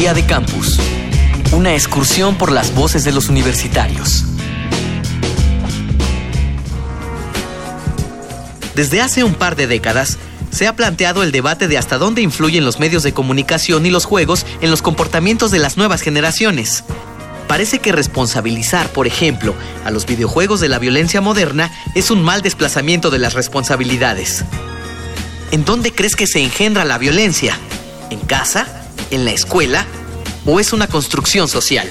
Día de Campus. Una excursión por las voces de los universitarios. Desde hace un par de décadas, se ha planteado el debate de hasta dónde influyen los medios de comunicación y los juegos en los comportamientos de las nuevas generaciones. Parece que responsabilizar, por ejemplo, a los videojuegos de la violencia moderna es un mal desplazamiento de las responsabilidades. ¿En dónde crees que se engendra la violencia? ¿En casa? ¿En la escuela? ¿O es una construcción social?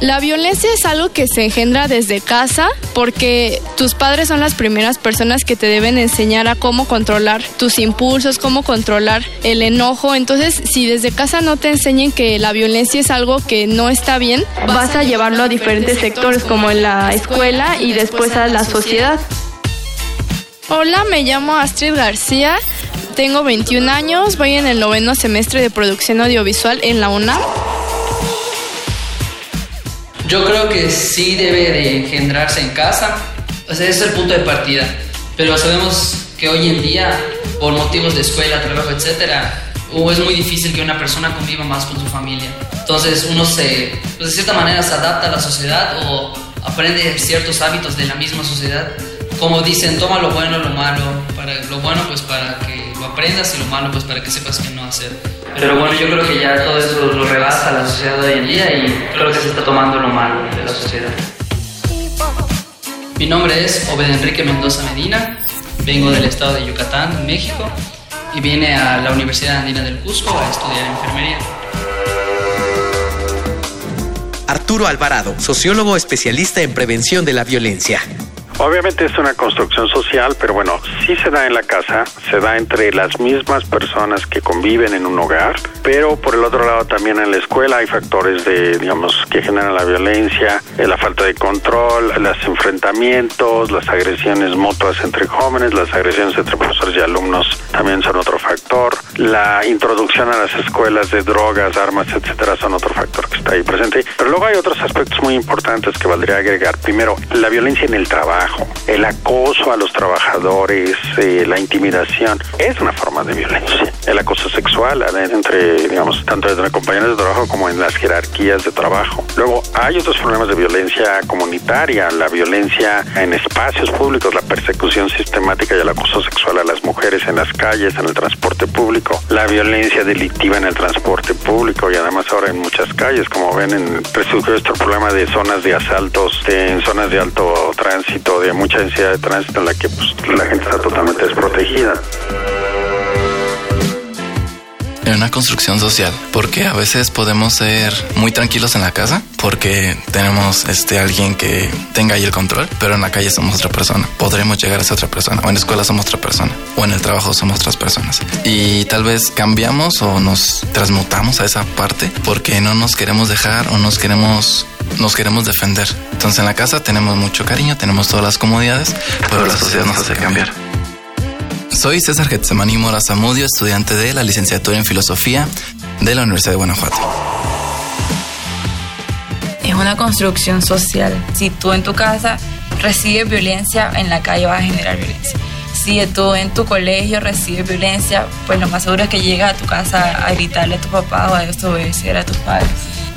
La violencia es algo que se engendra desde casa porque tus padres son las primeras personas que te deben enseñar a cómo controlar tus impulsos, cómo controlar el enojo. Entonces, si desde casa no te enseñan que la violencia es algo que no está bien, vas a llevarlo a diferentes sectores como en la escuela y después a la sociedad. Hola, me llamo Astrid García, tengo 21 años, voy en el noveno semestre de producción audiovisual en la UNAM. Yo creo que sí debe de engendrarse en casa, o sea, ese es el punto de partida, pero sabemos que hoy en día, por motivos de escuela, trabajo, etcétera, es muy difícil que una persona conviva más con su familia. Entonces uno se, pues de cierta manera se adapta a la sociedad o aprende ciertos hábitos de la misma sociedad. Como dicen, toma lo bueno, lo malo, para lo bueno pues para que lo aprendas y lo malo pues para que sepas qué no hacer. Pero bueno, yo creo que ya todo eso lo rebasa la sociedad de hoy en día y creo que se está tomando lo malo de la sociedad. Mi nombre es Obed Enrique Mendoza Medina, vengo del estado de Yucatán, México, y vine a la Universidad Andina del Cusco a estudiar enfermería. Arturo Alvarado, sociólogo especialista en prevención de la violencia. Obviamente es una construcción social, pero bueno, sí se da en la casa, se da entre las mismas personas que conviven en un hogar, pero por el otro lado también en la escuela hay factores de, digamos, que generan la violencia, eh, la falta de control, los enfrentamientos, las agresiones mutuas entre jóvenes, las agresiones entre profesores y alumnos también son otro factor, la introducción a las escuelas de drogas, armas, etcétera, son otro factor que está ahí presente. Pero luego hay otros aspectos muy importantes que valdría agregar. Primero, la violencia en el trabajo el acoso a los trabajadores, eh, la intimidación, es una forma de violencia. El acoso sexual entre, digamos, tanto entre compañeros de trabajo como en las jerarquías de trabajo. Luego, hay otros problemas de violencia comunitaria, la violencia en espacios públicos, la persecución sistemática y el acoso sexual a las mujeres en las calles, en el transporte público, la violencia delictiva en el transporte público y además ahora en muchas calles, como ven, en resurgió este problema de zonas de asaltos, en zonas de alto tránsito, de mucha densidad de tránsito en la que pues, la gente está totalmente desprotegida en una construcción social, porque a veces podemos ser muy tranquilos en la casa porque tenemos este alguien que tenga ahí el control, pero en la calle somos otra persona. Podremos llegar a ser otra persona, o en la escuela somos otra persona, o en el trabajo somos otras personas. Y tal vez cambiamos o nos transmutamos a esa parte porque no nos queremos dejar o nos queremos nos queremos defender. Entonces en la casa tenemos mucho cariño, tenemos todas las comodidades, pero la sociedad nos hace cambiar. Soy César Getsemani Mora Zamudio, estudiante de la licenciatura en Filosofía de la Universidad de Guanajuato. Es una construcción social. Si tú en tu casa recibes violencia, en la calle vas a generar violencia. Si tú en tu colegio recibes violencia, pues lo más seguro es que llegas a tu casa a gritarle a tu papá o a desobedecer a tus padres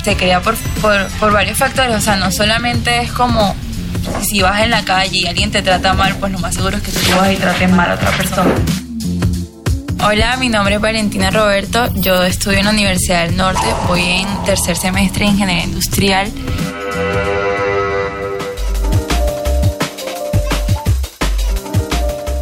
se crea por, por, varios factores, o sea, no solamente es como si vas en la calle y alguien te trata mal, pues lo más seguro es que tú vas y trates mal a otra persona. Hola, mi nombre es Valentina Roberto, yo estudio en la Universidad del Norte, voy en tercer semestre de Ingeniería Industrial.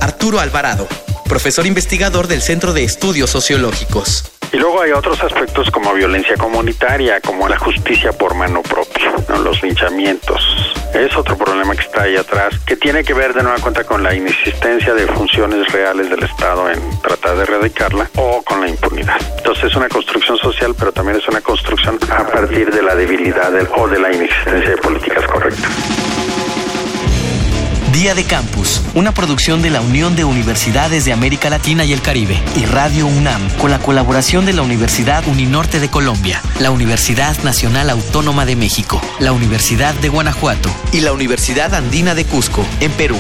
Arturo Alvarado, profesor investigador del Centro de Estudios Sociológicos. Y luego hay otros aspectos como violencia comunitaria, como la justicia por mano propia, los linchamientos. Es otro problema que está ahí atrás, que tiene que ver de nueva cuenta con la inexistencia de funciones reales del Estado en tratar de erradicarla o con la impunidad. Entonces es una construcción social, pero también es una construcción a partir de la debilidad o de la inexistencia de políticas correctas. Día de Campus, una producción de la Unión de Universidades de América Latina y el Caribe y Radio UNAM, con la colaboración de la Universidad Uninorte de Colombia, la Universidad Nacional Autónoma de México, la Universidad de Guanajuato y la Universidad Andina de Cusco, en Perú.